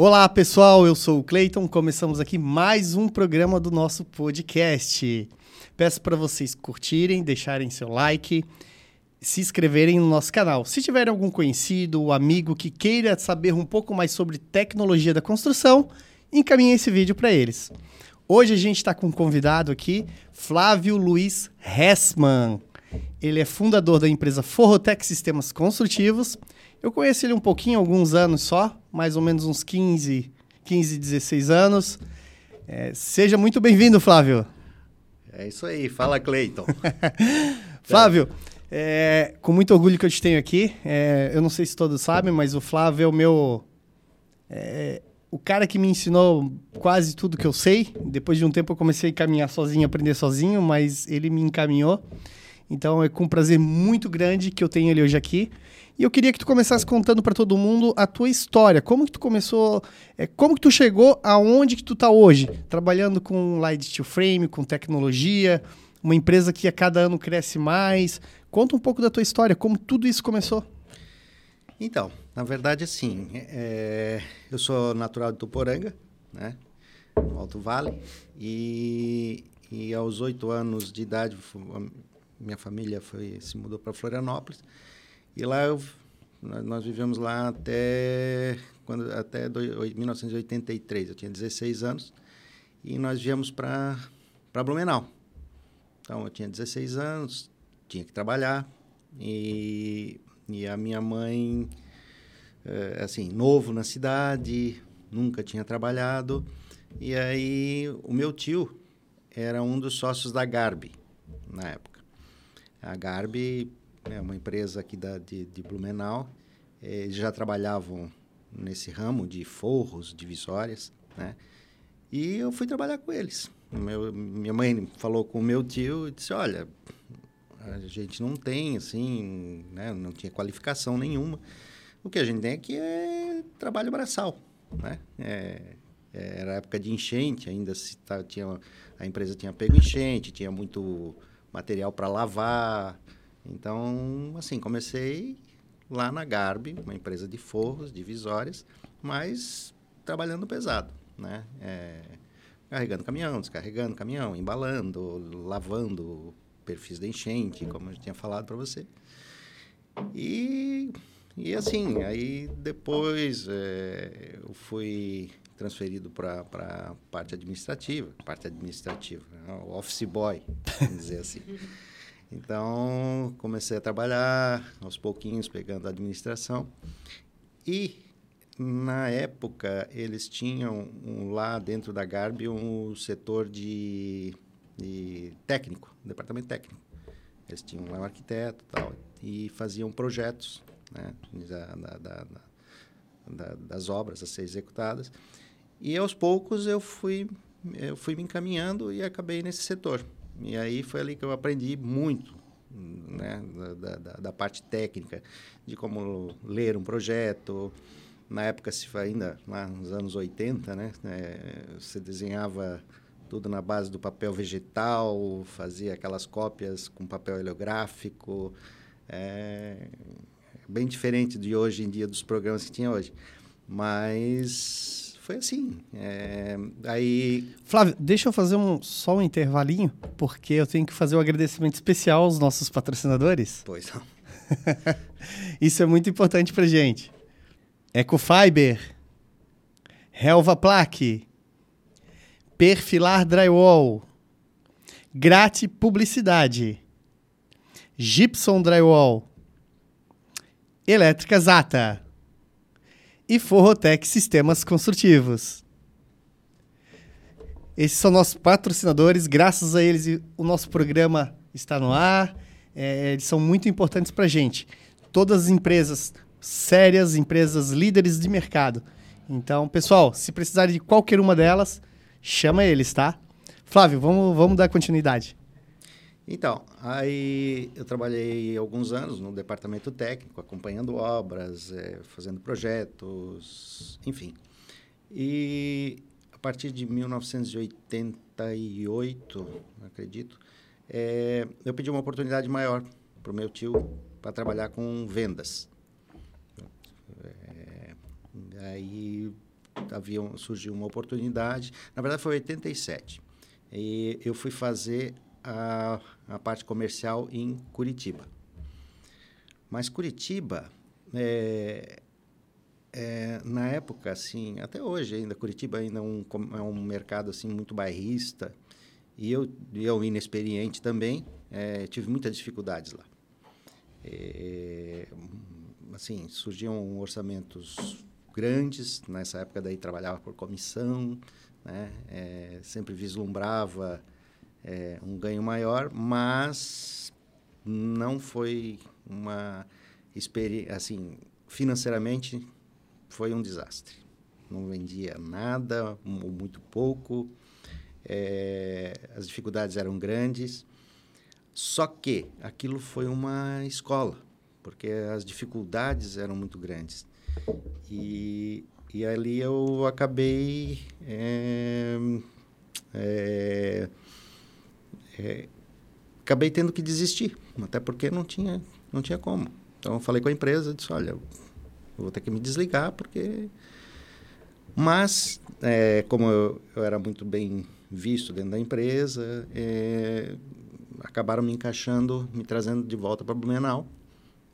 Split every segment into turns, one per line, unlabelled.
Olá pessoal, eu sou o Cleiton. Começamos aqui mais um programa do nosso podcast. Peço para vocês curtirem, deixarem seu like, se inscreverem no nosso canal. Se tiver algum conhecido ou amigo que queira saber um pouco mais sobre tecnologia da construção, encaminhe esse vídeo para eles. Hoje a gente está com um convidado aqui, Flávio Luiz Hessman. Ele é fundador da empresa Forrotec Sistemas Construtivos eu conheci ele um pouquinho, alguns anos só, mais ou menos uns 15, 15 16 anos. É, seja muito bem-vindo, Flávio.
É isso aí, fala Cleiton.
Flávio, é, com muito orgulho que eu te tenho aqui. É, eu não sei se todos sabem, mas o Flávio é o meu. É, o cara que me ensinou quase tudo que eu sei. Depois de um tempo eu comecei a caminhar sozinho, aprender sozinho, mas ele me encaminhou. Então é com um prazer muito grande que eu tenho ele hoje aqui. E eu queria que tu começasse contando para todo mundo a tua história. Como que tu começou, é, como que tu chegou aonde que tu tá hoje? Trabalhando com light steel frame, com tecnologia, uma empresa que a cada ano cresce mais. Conta um pouco da tua história, como tudo isso começou.
Então, na verdade, assim, é, eu sou natural de Tuporanga, né? Alto Vale. E, e aos oito anos de idade, minha família foi se mudou para Florianópolis. E lá eu, nós vivemos lá até, quando, até do, 1983, eu tinha 16 anos, e nós viemos para Blumenau. Então, eu tinha 16 anos, tinha que trabalhar, e, e a minha mãe, é, assim, novo na cidade, nunca tinha trabalhado, e aí o meu tio era um dos sócios da Garbi, na época. A Garbi é uma empresa aqui da, de, de Blumenau. É, eles já trabalhavam nesse ramo de forros, divisórias, né? E eu fui trabalhar com eles. Meu, minha mãe falou com o meu tio e disse, olha, a gente não tem, assim, né? Não tinha qualificação nenhuma. O que a gente tem aqui é trabalho braçal, né? É, é era época de enchente, ainda se tá, tinha, a empresa tinha pego enchente, tinha muito material para lavar, então, assim, comecei lá na Garbi, uma empresa de forros, divisórias, mas trabalhando pesado, né? É, carregando caminhão, descarregando caminhão, embalando, lavando perfis de enchente, como eu tinha falado para você. E, e assim, aí depois é, eu fui transferido para a parte administrativa, parte administrativa, né? o office boy, vamos dizer assim. Então, comecei a trabalhar aos pouquinhos, pegando a administração. E, na época, eles tinham um, lá dentro da Garbi um setor de, de técnico, um departamento técnico. Eles tinham lá um arquiteto e tal, e faziam projetos né, da, da, da, das obras a ser executadas. E, aos poucos, eu fui, eu fui me encaminhando e acabei nesse setor. E aí foi ali que eu aprendi muito, né, da, da, da parte técnica, de como ler um projeto. Na época, se ainda lá nos anos 80, né, é, você desenhava tudo na base do papel vegetal, fazia aquelas cópias com papel heliográfico. É bem diferente de hoje em dia, dos programas que tinha hoje. Mas foi assim. É, aí...
Flávio, deixa eu fazer um, só um intervalinho, porque eu tenho que fazer um agradecimento especial aos nossos patrocinadores.
Pois não.
Isso é muito importante pra gente. Ecofiber, Helva Plaque, Perfilar Drywall, Grate Publicidade, Gibson Drywall, Elétrica Zata e Forrotec Sistemas Construtivos. Esses são nossos patrocinadores, graças a eles o nosso programa está no ar, é, eles são muito importantes para a gente. Todas as empresas sérias, empresas líderes de mercado. Então, pessoal, se precisarem de qualquer uma delas, chama eles, tá? Flávio, vamos, vamos dar continuidade.
Então, aí eu trabalhei alguns anos no departamento técnico, acompanhando obras, é, fazendo projetos, enfim. E a partir de 1988, acredito, é, eu pedi uma oportunidade maior para o meu tio para trabalhar com vendas. É, aí havia, surgiu uma oportunidade. Na verdade, foi em 87. E eu fui fazer a, a parte comercial em Curitiba. Mas Curitiba, é, é, na época, assim, até hoje ainda, Curitiba ainda é um, é um mercado assim muito bairrista. E eu, eu inexperiente também, é, tive muitas dificuldades lá. É, assim, surgiam orçamentos grandes, nessa época daí trabalhava por comissão, né? É, sempre vislumbrava é, um ganho maior, mas não foi uma experiência, assim, financeiramente foi um desastre. Não vendia nada, ou muito pouco, é, as dificuldades eram grandes, só que aquilo foi uma escola, porque as dificuldades eram muito grandes. E, e ali eu acabei é, é, é, acabei tendo que desistir, até porque não tinha, não tinha como. Então eu falei com a empresa, disse, olha, eu vou ter que me desligar porque... Mas, é, como eu, eu, era muito bem visto dentro da empresa, é, acabaram me encaixando, me trazendo de volta para Blumenau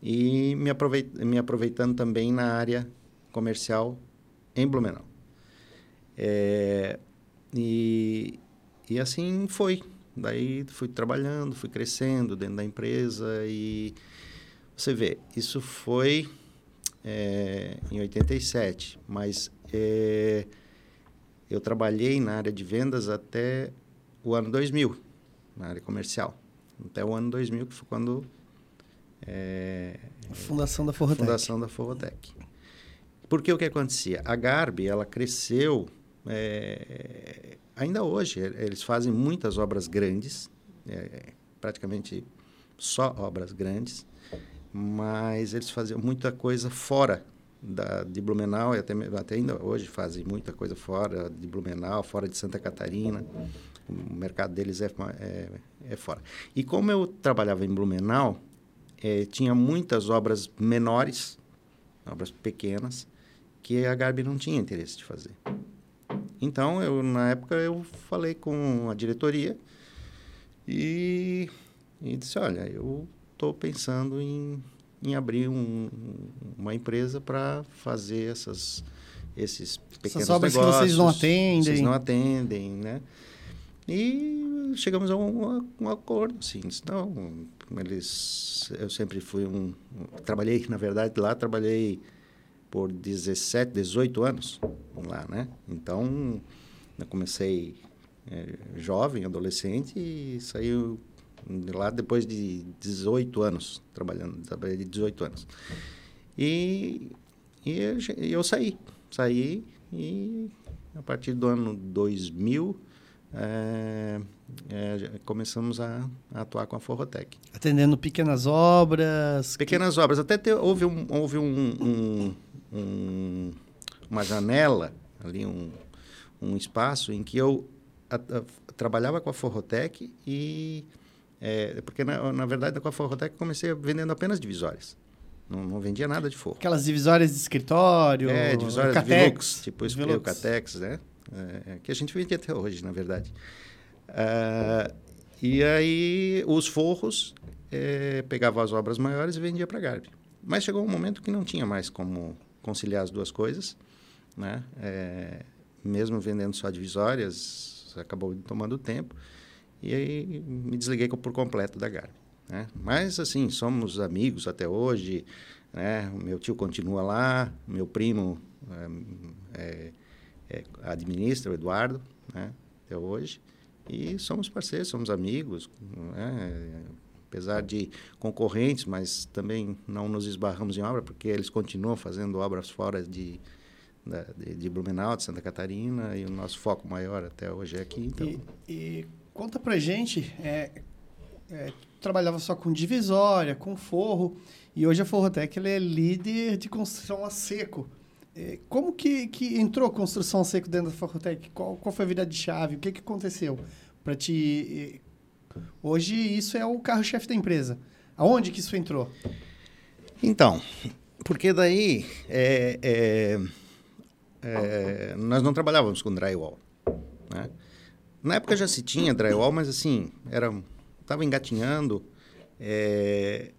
e me, aproveit me aproveitando também na área comercial em Blumenau. É, e, e assim foi. Daí fui trabalhando, fui crescendo dentro da empresa e você vê, isso foi é, em 87, mas é, eu trabalhei na área de vendas até o ano 2000, na área comercial. Até o ano 2000, que foi quando
é, a fundação da Forrotec.
Fundação da Forrotec. Porque o que acontecia? A Garbi, ela cresceu, é, ainda hoje, eles fazem muitas obras grandes, é, praticamente só obras grandes, mas eles faziam muita coisa fora da, de Blumenau, e até, até ainda hoje fazem muita coisa fora de Blumenau, fora de Santa Catarina. O mercado deles é, é, é fora. E como eu trabalhava em Blumenau, é, tinha muitas obras menores, obras pequenas, que a Garbi não tinha interesse de fazer. Então, eu, na época, eu falei com a diretoria e, e disse, olha, eu estou pensando em, em abrir um, uma empresa para fazer essas, esses pequenos Essas obras negócios,
que vocês não atendem.
Vocês não atendem, né? E chegamos a um, um acordo, sim. Não, eles, eu sempre fui um, trabalhei, na verdade, lá trabalhei por 17, 18 anos lá, né? Então, eu comecei é, jovem, adolescente e saiu lá depois de 18 anos trabalhando, trabalhei de 18 anos. E, e eu, eu saí, saí e a partir do ano 2000 é, é, começamos a, a, atuar com a Forrotec.
Atendendo pequenas obras?
Pequenas que... obras. Até te, houve, um, houve um, um, um, uma janela, ali um, um espaço em que eu a, a, trabalhava com a Forrotec e... É, porque, na, na verdade, com a Forrotec comecei vendendo apenas divisórias. Não, não, vendia nada de forro.
Aquelas divisórias de escritório?
É, divisórias Catex, Velux, tipo o Catex, né? É, que a gente vende até hoje, na verdade. Uh, e aí os forros é, pegava as obras maiores e vendia para a Garbi. Mas chegou um momento que não tinha mais como conciliar as duas coisas, né? É, mesmo vendendo só divisórias, acabou tomando tempo e aí me desliguei por completo da Garbi. Né? Mas assim somos amigos até hoje, né? Meu tio continua lá, meu primo é, é é, administra, o Eduardo, né, até hoje. E somos parceiros, somos amigos, né, apesar de concorrentes, mas também não nos esbarramos em obra, porque eles continuam fazendo obras fora de, de, de Blumenau, de Santa Catarina, e o nosso foco maior até hoje é aqui. Então...
E, e conta pra gente, é, é, trabalhava só com divisória, com forro, e hoje a Forrotec é líder de construção a seco. É, como que, que entrou a construção seco dentro da Forrotec? Qual, qual foi a vida de chave? O que, que aconteceu para te... Hoje isso é o carro-chefe da empresa. Aonde que isso entrou?
Então, porque daí é, é, é, nós não trabalhávamos com drywall. Né? Na época já se tinha drywall, mas assim, era estava engatinhando. É,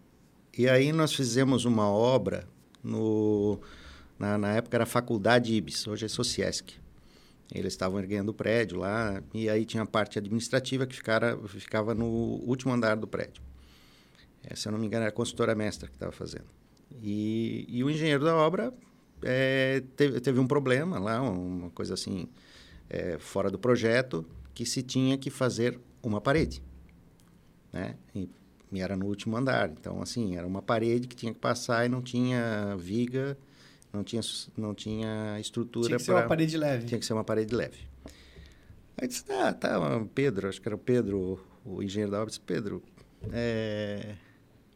e aí nós fizemos uma obra no, na, na época era Faculdade Ibis, hoje é Sociesc. Eles estavam erguendo o prédio lá, e aí tinha a parte administrativa que ficara, ficava no último andar do prédio. É, se eu não me engano, era a consultora mestra que estava fazendo. E, e, o engenheiro da obra é, teve, teve, um problema lá, uma coisa assim, é, fora do projeto, que se tinha que fazer uma parede. Né? E, e era no último andar. Então, assim, era uma parede que tinha que passar e não tinha viga não tinha, não tinha estrutura
para... Tinha que pra... ser uma parede leve.
Tinha que ser uma parede leve. Aí disse, ah, tá, Pedro, acho que era o Pedro, o engenheiro da obra, disse, Pedro, é,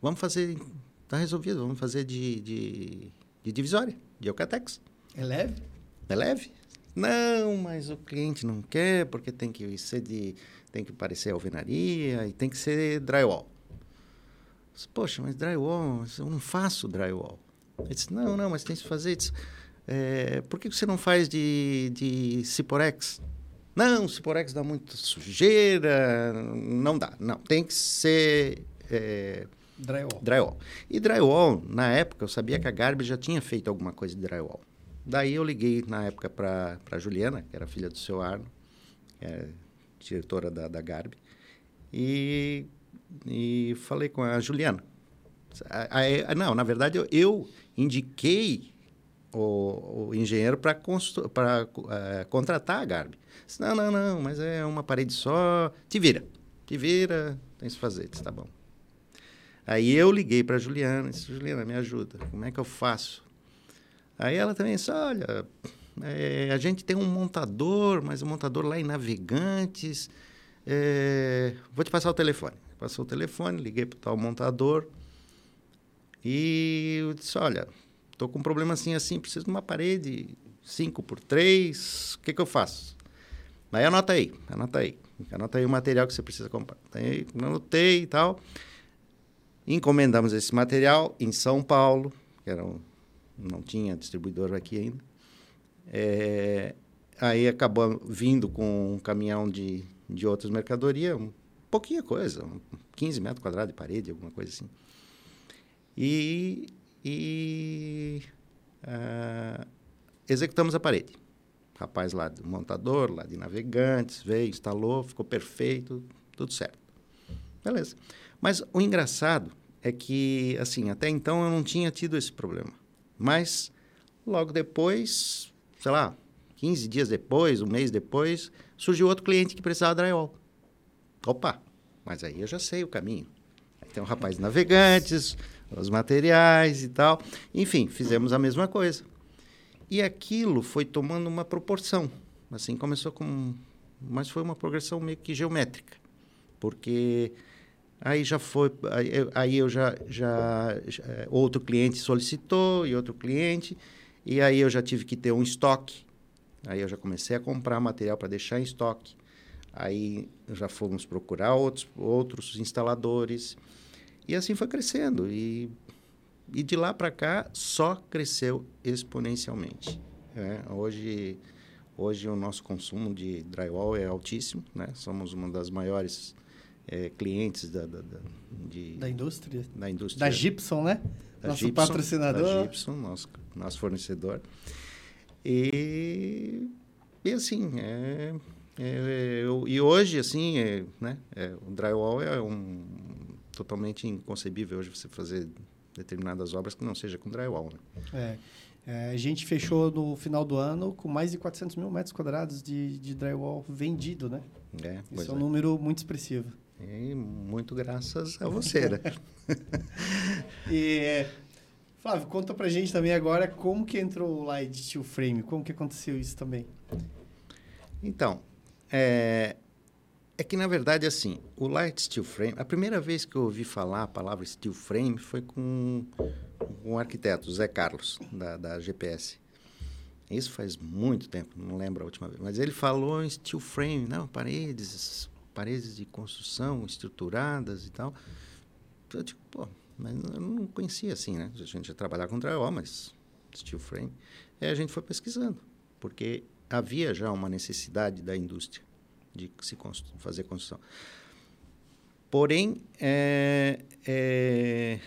vamos fazer, tá resolvido, vamos fazer de, de, de divisória, de Eucatex.
É leve?
É leve? Não, mas o cliente não quer, porque tem que ser de, tem que parecer alvenaria e tem que ser drywall. Poxa, mas drywall, eu não faço drywall. Ele disse, não, não, mas tem que fazer. Disse, é, por que você não faz de, de Ciporex? Não, Ciporex dá muita sujeira, não dá. Não, tem que ser... É,
drywall.
Drywall. E drywall, na época, eu sabia que a Garbi já tinha feito alguma coisa de drywall. Daí eu liguei, na época, para a Juliana, que era filha do seu Arno, é, diretora da, da Garbi, e, e falei com a Juliana. A, a, a, não, na verdade, eu, eu indiquei o, o engenheiro para uh, é, contratar a Garbi. Disse, não, não, não, mas é uma parede só. Te vira. Te vira, tem que fazer. Disse, tá bom. Aí eu liguei para a Juliana disse, Juliana, me ajuda. Como é que eu faço? Aí ela também disse, olha, é, a gente tem um montador, mas o um montador lá em Navegantes. É, vou te passar o telefone. Passou o telefone, liguei para o tal montador. E eu disse, olha, estou com um problema assim, assim, preciso de uma parede 5 por 3 o que, que eu faço? Aí anota aí, anota aí. Anota aí o material que você precisa comprar. Aí anotei e tal. Encomendamos esse material em São Paulo, que era um, não tinha distribuidor aqui ainda. É, aí acabou vindo com um caminhão de, de outras mercadorias, um pouquinha coisa, 15 metros quadrados de parede, alguma coisa assim. E, e uh, executamos a parede. Rapaz lá do montador, lá de navegantes, veio, instalou, ficou perfeito, tudo certo. Beleza. Mas o engraçado é que, assim, até então eu não tinha tido esse problema. Mas logo depois, sei lá, 15 dias depois, um mês depois, surgiu outro cliente que precisava de drywall. Opa, mas aí eu já sei o caminho. Tem um rapaz navegantes, os materiais e tal. Enfim, fizemos a mesma coisa. E aquilo foi tomando uma proporção. Assim, começou com. Mas foi uma progressão meio que geométrica. Porque aí já foi. Aí, eu já, já, já. Outro cliente solicitou e outro cliente. E aí eu já tive que ter um estoque. Aí eu já comecei a comprar material para deixar em estoque. Aí já fomos procurar outros, outros instaladores. E assim foi crescendo. E, e de lá para cá só cresceu exponencialmente. É, hoje, hoje o nosso consumo de drywall é altíssimo. Né? Somos uma das maiores é, clientes da, da, da, de,
da indústria.
Da indústria.
Da Gibson, né?
Da
nosso
Gibson,
patrocinador.
Da Gibson, nosso, nosso fornecedor. E, e assim, é, é, eu, e hoje, assim, é, né, é, o drywall é um, totalmente inconcebível hoje você fazer determinadas obras que não seja com drywall.
Né? É, é, a gente fechou no final do ano com mais de 400 mil metros quadrados de, de drywall vendido, né?
É,
Isso é um é. número muito expressivo.
E muito graças a você, né?
e, Flávio, conta pra gente também agora como que entrou o Light Steel Frame, como que aconteceu isso também?
Então, é, é que, na verdade, assim, o Light Steel Frame... A primeira vez que eu ouvi falar a palavra Steel Frame foi com um arquiteto, Zé Carlos, da, da GPS. Isso faz muito tempo, não lembro a última vez. Mas ele falou em Steel Frame, não, paredes, paredes de construção estruturadas e tal. Eu digo, pô, mas eu não conhecia assim, né? A gente ia trabalhar com drywall, mas Steel Frame. E a gente foi pesquisando. porque havia já uma necessidade da indústria de se fazer construção. Porém, é, é,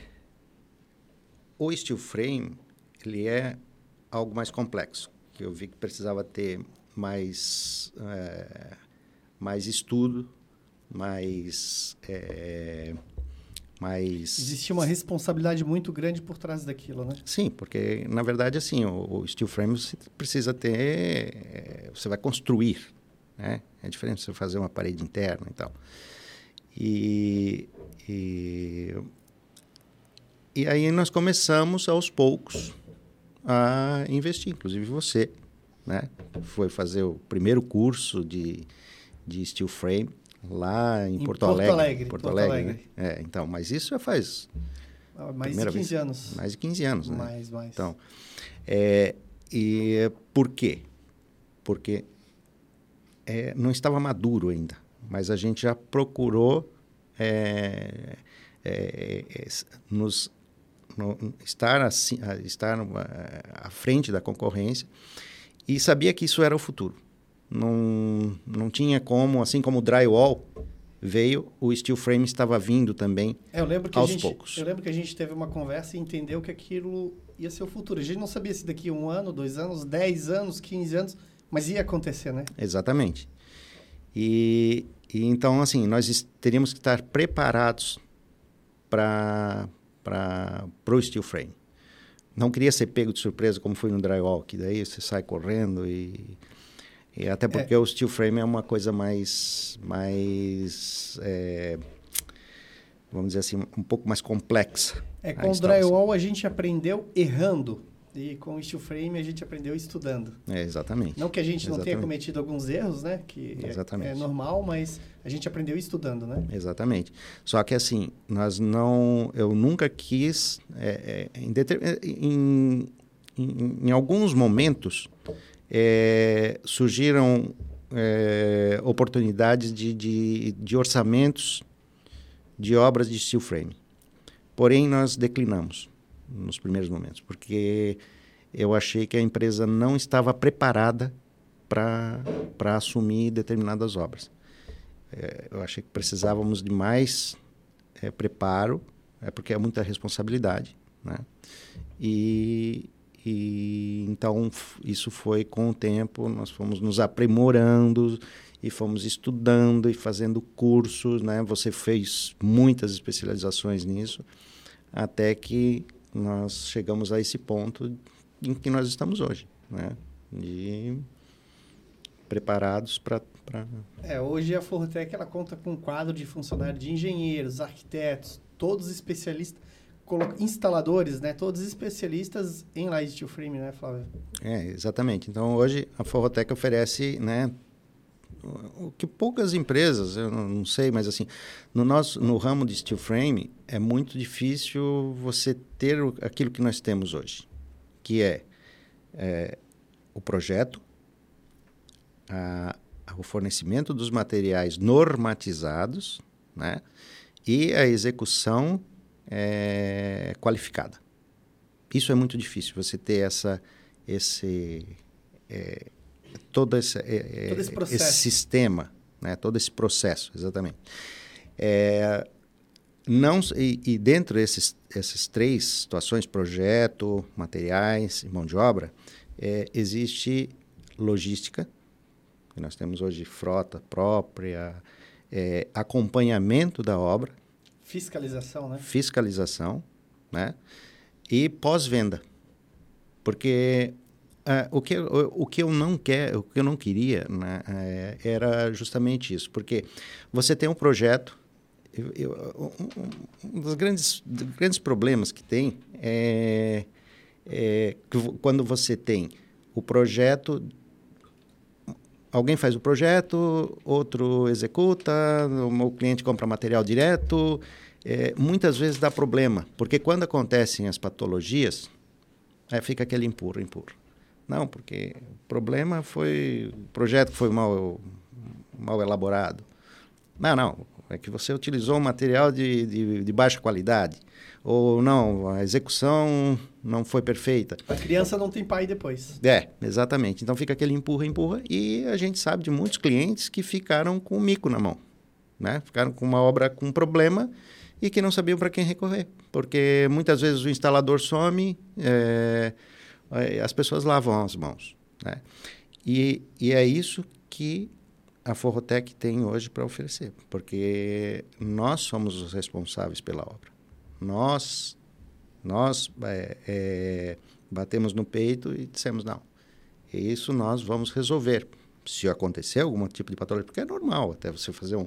o steel frame ele é algo mais complexo, que eu vi que precisava ter mais, é, mais estudo, mais, é, mais...
Existia uma responsabilidade muito grande por trás daquilo, né?
Sim, porque, na verdade, assim, o, o steel frame você precisa ter... É, você vai construir, né? É diferente você fazer uma parede interna e tal. E, e, e aí nós começamos aos poucos a investir, inclusive você, né? Foi fazer o primeiro curso de, de steel frame lá em,
Em
Porto,
Porto
Alegre.
Alegre,
Porto,
Porto
Alegre,
Alegre.
né? É, então, mas isso já faz
Ah, Mais de
primeira
15
vez.
anos.
mais de 15 anos, né?
Mais, mais.
Então, é, e por quê? Porque é, não estava maduro ainda, mas a gente já procurou é, é, é, nos no- estar assim, estar numa- à frente da concorrência e sabia que isso era o futuro. Não, não tinha como, assim como o drywall veio, o steel frame estava vindo também.
É, eu lembro que
Aos
a gente,
poucos.
eu lembro que a gente teve uma conversa e entendeu que aquilo ia ser o futuro. A gente não sabia se daqui a um ano, dois anos, dez anos, 15 anos, mas ia acontecer, né?
Exatamente. E, e então, assim, nós teríamos que estar preparados para o steel frame. Não queria ser pego de surpresa como foi no drywall, que daí você sai correndo e, e até porque o steel frame é uma coisa mais, mais é, vamos dizer assim, um pouco mais complexa.
É, com o drywall a gente aprendeu errando. E com o steel frame a gente aprendeu estudando.
É, exatamente.
Não que a gente não tenha
Exatamente.
cometido alguns erros, né? Que é-
Exatamente.
é normal, mas a gente aprendeu estudando, né?
Exatamente. Só que assim, nós não, eu nunca quis, é, é, em, é, em, em- em alguns momentos é, surgiram é, oportunidades de, de, de orçamentos de obras de steel frame. Porém, nós declinamos nos primeiros momentos, porque eu achei que a empresa não estava preparada para assumir determinadas obras. É, eu achei que precisávamos de mais é, preparo, é porque é muita responsabilidade, né? E, e então isso foi com o tempo, nós fomos nos aprimorando e fomos estudando e fazendo cursos, né? Você fez muitas especializações nisso, até que nós chegamos a esse ponto em que nós estamos hoje, né? De preparados para
É, hoje a Fortec ela conta com um quadro de funcionários de engenheiros, arquitetos, todos especialistas, instaladores, né? Todos especialistas em light steel frame, né, Flávio?
É, exatamente. Então, hoje, a Forrotec oferece, né, o que poucas empresas, eu não não sei, mas assim, no nosso no ramo de steel frame, é muito difícil você ter o- aquilo que nós temos hoje, que é, é, o projeto, a- o fornecimento dos materiais normatizados, né, e a execução é, qualificada. Isso é muito difícil, você ter essa, esse, é, todo esse, é, é,
Todo esse processo.
sistema, né? todo esse processo, exatamente. É, não, e, e dentro desses essas três situações, projeto, materiais e mão de obra, é, existe logística, que nós temos hoje frota própria, é, acompanhamento da obra,
Fiscalização, né?
fiscalização, né? E pós-venda. Porque ah, o, que, o, o que eu não quer, o que eu não queria né, eh, era justamente isso. Porque você tem um projeto. eu- um, um dos grandes, grandes problemas que tem é, é que quando você tem o projeto alguém faz o projeto, outro executa, o cliente compra material direto. É, muitas vezes dá problema, porque quando acontecem as patologias, aí fica aquele empurra, empurra. Não, porque o problema foi o projeto foi mal, mal elaborado. Não, não, é que você utilizou um material de, de, de baixa qualidade. Ou não, a execução não foi perfeita.
A criança não tem pai depois.
É, exatamente. Então fica aquele empurra, empurra. E a gente sabe de muitos clientes que ficaram com o mico na mão. Né? Ficaram com uma obra com um problema e que não sabiam para quem recorrer. Porque muitas vezes o instalador some, é, as pessoas lavam as mãos. Né? E, e é isso que a Forrotec tem hoje para oferecer, porque nós somos os responsáveis pela obra. Nós, nós é, é, batemos no peito e dissemos não. Isso nós vamos resolver. Se acontecer algum tipo de patologia, porque é normal até você fazer um,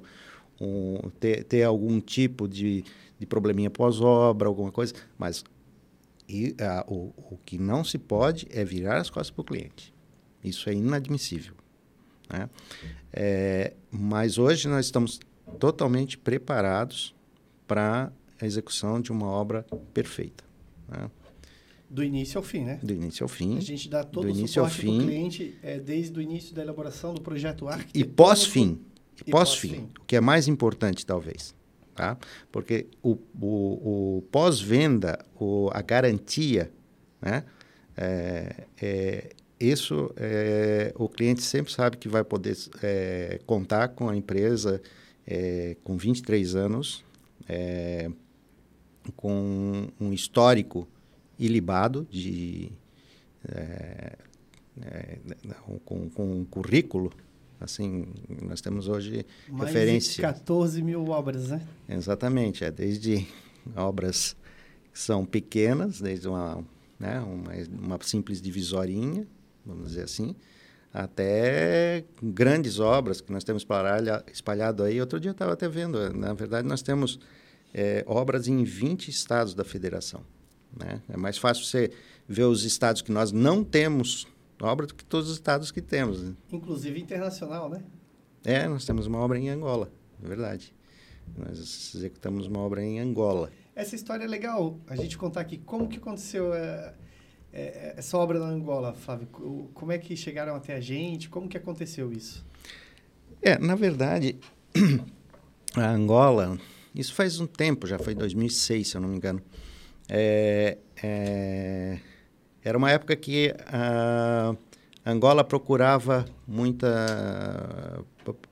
um ter, ter algum tipo de, de probleminha pós-obra, alguma coisa, mas e, a, o, o que não se pode é virar as costas para o cliente. Isso é inadmissível. Né? É, mas hoje nós estamos totalmente preparados para a execução de uma obra perfeita. Né?
Do início ao fim, né?
Do início ao fim.
A gente dá todo o suporte para o cliente é, desde o início da elaboração do projeto
arquitetônico. E pós-fim. E pós-fim. Pós o que é mais importante, talvez. Tá? Porque o, o, o pós-venda, a garantia, né? É, é, isso é, o cliente sempre sabe que vai poder é, contar com a empresa é, com 23 anos, é, com um histórico ilibado de é, é, com, com um currículo assim nós temos hoje
Mais
referência
de 14 mil obras né
exatamente é desde obras que são pequenas desde uma né, uma, uma simples divisorinha vamos dizer assim, até grandes obras que nós temos espalhado, espalhado aí. Outro dia eu estava até vendo, na verdade, nós temos é, obras em 20 estados da federação. Né? É mais fácil você ver os estados que nós não temos obra do que todos os estados que temos. Né?
Inclusive internacional, né?
É, nós temos uma obra em Angola, é verdade. Nós executamos uma obra em Angola.
Essa história é legal a gente contar aqui. Como que aconteceu... É é, essa obra na Angola, Flávio, como é que chegaram até a gente? Como que aconteceu isso?
É, na verdade, a Angola, isso faz um tempo, já foi 2006, se eu não me engano. É, é, era uma época que a Angola procurava muita.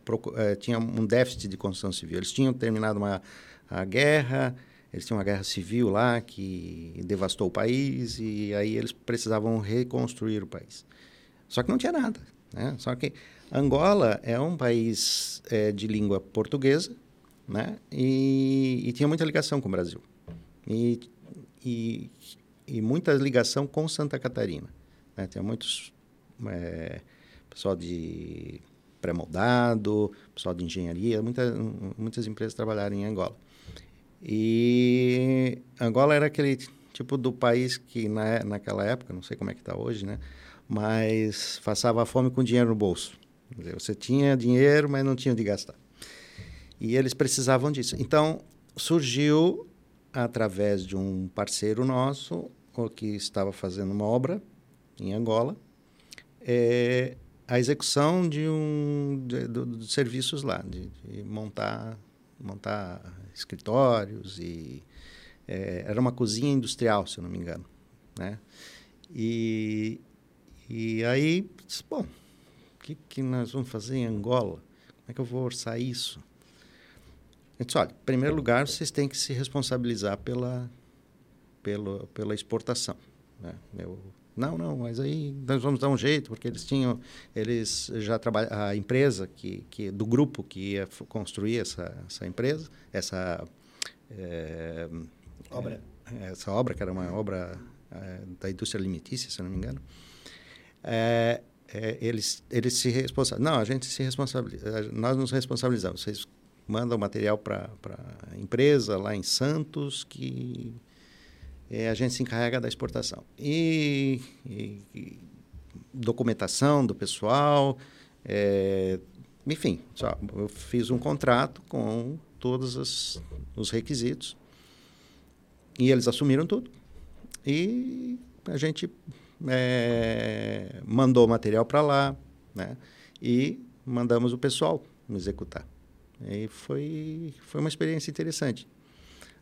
Procu, é, tinha um déficit de construção civil. Eles tinham terminado uma, a guerra, eles tinham uma guerra civil lá que devastou o país e aí eles precisavam reconstruir o país. Só que não tinha nada. Né? Só que Angola é um país é, de língua portuguesa né? E, e, tinha muita ligação com o Brasil. E, e, e muita ligação com Santa Catarina. Né? Tinha muitos... É, pessoal de pré-moldado, pessoal de engenharia, muita, muitas empresas trabalharam em Angola. E Angola era aquele tipo do país que na, naquela época, não sei como é que está hoje, né? Mas passava fome com dinheiro no bolso. Dizer, você tinha dinheiro, mas não tinha de gastar. E eles precisavam disso. Então surgiu através de um parceiro nosso, que estava fazendo uma obra em Angola, é, a execução de um de, de, de serviços lá, de, de montar montar escritórios e é, era uma cozinha industrial, se eu não me engano, né? E, e aí, bom, o que, que nós vamos fazer em Angola? Como é que eu vou orçar isso? Eu disse, olha, em primeiro lugar, vocês têm que se responsabilizar pela, pela, pela exportação. Né? Eu, não, não, mas aí nós vamos dar um jeito, porque eles tinham, eles já trabalham, a empresa que, que do grupo que ia construir essa, essa empresa, essa é,
obra,
é, essa obra que era uma obra é, da indústria alimentícia, se não me engano, eles eles se responsabilizam, não, a gente se responsabiliza, nós nos responsabilizamos, vocês mandam material para a empresa lá em Santos que é, a gente se encarrega da exportação. E, e, e documentação do pessoal, é, enfim, só, eu fiz um contrato com todos os, os requisitos e eles assumiram tudo. E a gente é, mandou o material para lá, né? E mandamos o pessoal executar. E foi, foi uma experiência interessante.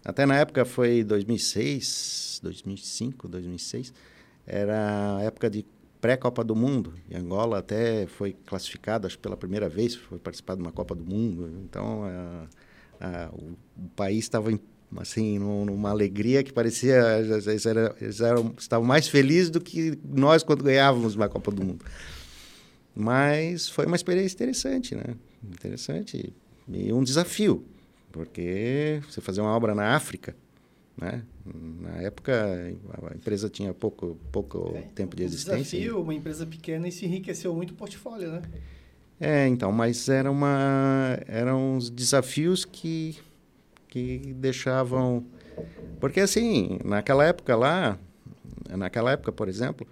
Até na época foi 2006, 2005, 2006. Era a época de pré-Copa do Mundo. E Angola até foi classificada, acho pela primeira vez, foi participar de uma Copa do Mundo. Então, a, a, o, o, país estava assim numa alegria que parecia eles, eram, eles eram, estavam mais felizes do que nós quando ganhávamos uma Copa do Mundo. Mas foi uma experiência interessante, né? Interessante e um desafio, porque você fazer uma obra na África, né? Na época a empresa tinha pouco pouco é, tempo de existência.
Desafio, uma empresa pequena e se enriqueceu muito o portfólio, né?
É, então, mas era uma eram uns desafios que que deixavam porque assim, naquela época lá, naquela época, por exemplo,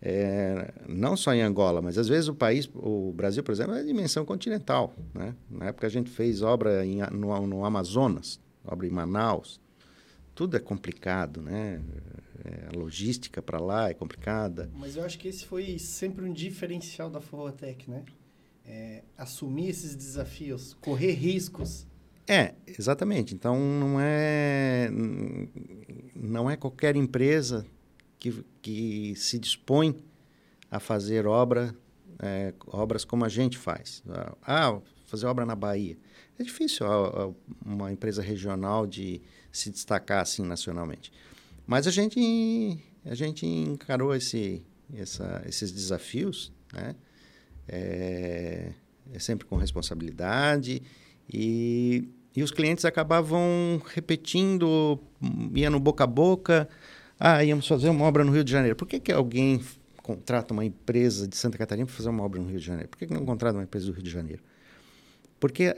é, não só em Angola, mas às vezes o país, o Brasil, por exemplo, é dimensão continental. Né? Na época a gente fez obra em, no, no Amazonas, obra em Manaus. Tudo é complicado, né? É, a logística para lá é complicada.
Mas eu acho que esse foi sempre um diferencial da Forrotec, né? É, assumir esses desafios, correr riscos.
É, exatamente. Então não é não é qualquer empresa que, que se dispõe a fazer obra, é, obras como a gente faz. Ah, fazer obra na Bahia. É difícil uma empresa regional de se destacar assim nacionalmente. Mas a gente, a gente encarou esse, essa, esses desafios, né? É, é sempre com responsabilidade e, e os clientes acabavam repetindo, ia no boca a boca, ah, íamos fazer uma obra no Rio de Janeiro. Por que, que alguém contrata uma empresa de Santa Catarina para fazer uma obra no Rio de Janeiro? Por que, que não contrata uma empresa do Rio de Janeiro? Porque,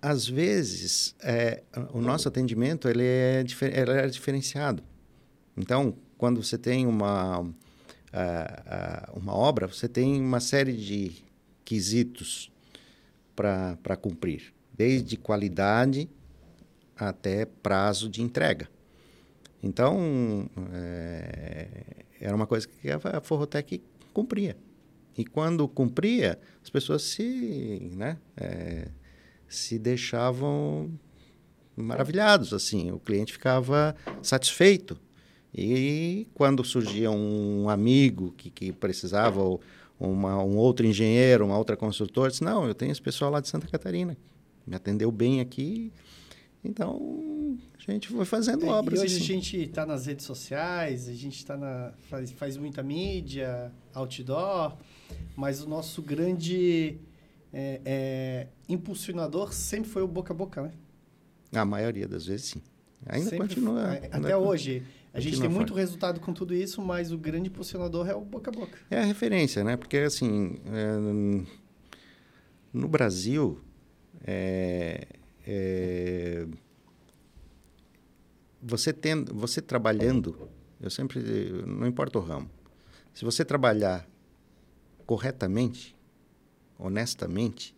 às vezes, é, o nosso atendimento ele é, ele é diferenciado. Então, quando você tem uma, uh, uh, uma obra, você tem uma série de quesitos para cumprir, desde qualidade até prazo de entrega. Então, é, era uma coisa que a Forrotec cumpria. E quando cumpria, as pessoas se, né, é, se deixavam maravilhados, assim. O cliente ficava satisfeito. E quando surgia um amigo que, que precisava, ou uma, um outro engenheiro, uma outra consultora, disse, não, eu tenho esse pessoal lá de Santa Catarina, me atendeu bem aqui, então a gente foi fazendo é, obras.
E hoje
assim.
a gente está nas redes sociais, a gente está na faz, faz muita mídia, outdoor, mas o nosso grande é, é, impulsionador sempre foi o boca a boca, né?
A maioria das vezes sim. Ainda sempre, continua.
Até ainda hoje. A gente tem muito resultado com tudo isso, mas o grande impulsionador é o boca a boca.
É a referência, né? Porque, assim, é, no Brasil, é, é, você, tendo, você trabalhando, eu sempre, não importa o ramo, se você trabalhar corretamente, honestamente,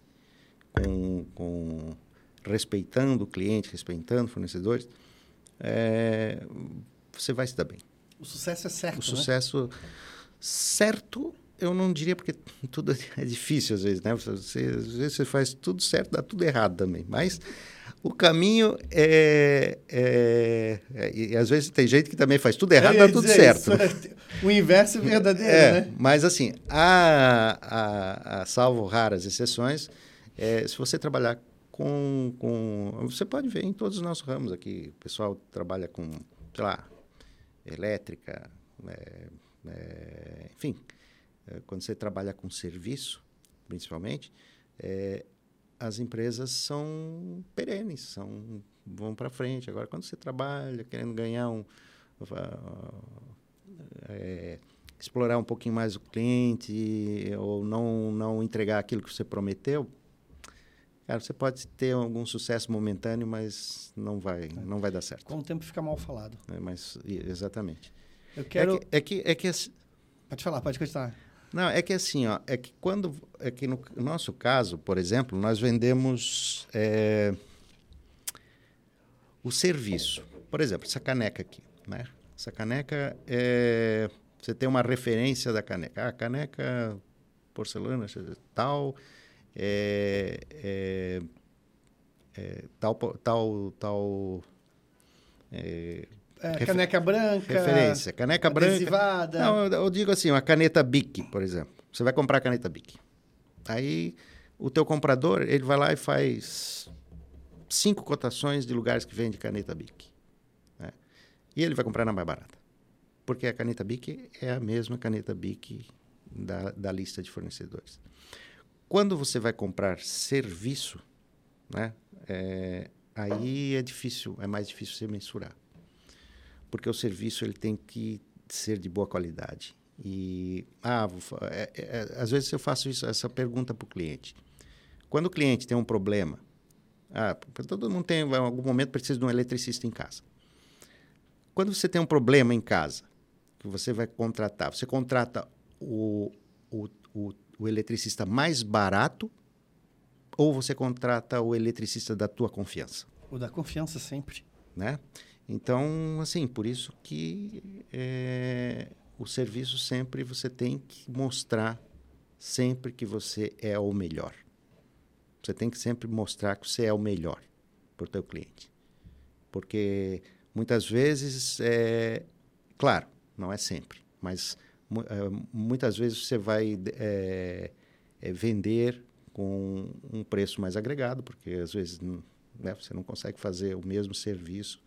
com, com respeitando o cliente, respeitando fornecedores, é, você vai se dar bem.
O sucesso é certo. O
né? sucesso certo, eu não diria porque tudo é difícil às vezes, né? Você, às vezes você faz tudo certo, dá tudo errado também. Mas o caminho é, é, é, e às vezes tem gente que também faz tudo errado, dá tudo certo.
o inverso é verdadeiro,
é,
né?
Mas assim, a, a, a salvo raras exceções, é, se você trabalhar com, com, você pode ver em todos os nossos ramos aqui, o pessoal trabalha com, sei lá, elétrica, é, é, enfim, é, quando você trabalha com serviço, principalmente, é, as empresas são perenes, são vão para frente. Agora, quando você trabalha querendo ganhar um é, explorar um pouquinho mais o cliente ou não não entregar aquilo que você prometeu, cara, você pode ter algum sucesso momentâneo, mas não vai não vai dar certo.
Com o tempo fica mal falado.
É, mas exatamente.
Eu quero.
É que, é que, é que
Pode falar, pode continuar.
Não, é que assim, ó, é que quando, é que no nosso caso, por exemplo, nós vendemos é, o serviço. Por exemplo, essa caneca aqui, né? Essa caneca é, você tem uma referência da caneca. Ah, caneca porcelana tal, é, é, é, tal, tal, tal
É, caneca branca.
Referência. Caneca
adesivada.
branca. Não, eu, digo assim, uma caneta Bic, por exemplo. Você vai comprar a caneta Bic. Aí o teu comprador, ele vai lá e faz cinco cotações de lugares que vendem caneta Bic. Né? E ele vai comprar na mais barata. Porque a caneta Bic é a mesma caneta Bic da, da lista de fornecedores. Quando você vai comprar serviço, né, é, aí é difícil, é mais difícil você mensurar. Porque o serviço ele tem que ser de boa qualidade. E ah, é, é, é, às vezes eu faço isso, essa pergunta para o cliente. Quando o cliente tem um problema, ah, todo mundo tem, em algum momento precisa de um eletricista em casa. Quando você tem um problema em casa, que você vai contratar, você contrata o, o, o, o eletricista mais barato ou você contrata o eletricista da tua confiança?
O da confiança sempre.
Né? Então, assim, por isso que é, o serviço sempre você tem que mostrar sempre que você é o melhor. Você tem que sempre mostrar que você é o melhor para o teu cliente. Porque muitas vezes, é, claro, não é sempre, mas é, muitas vezes você vai é, é, vender com um preço mais agregado, porque às vezes né, você não consegue fazer o mesmo serviço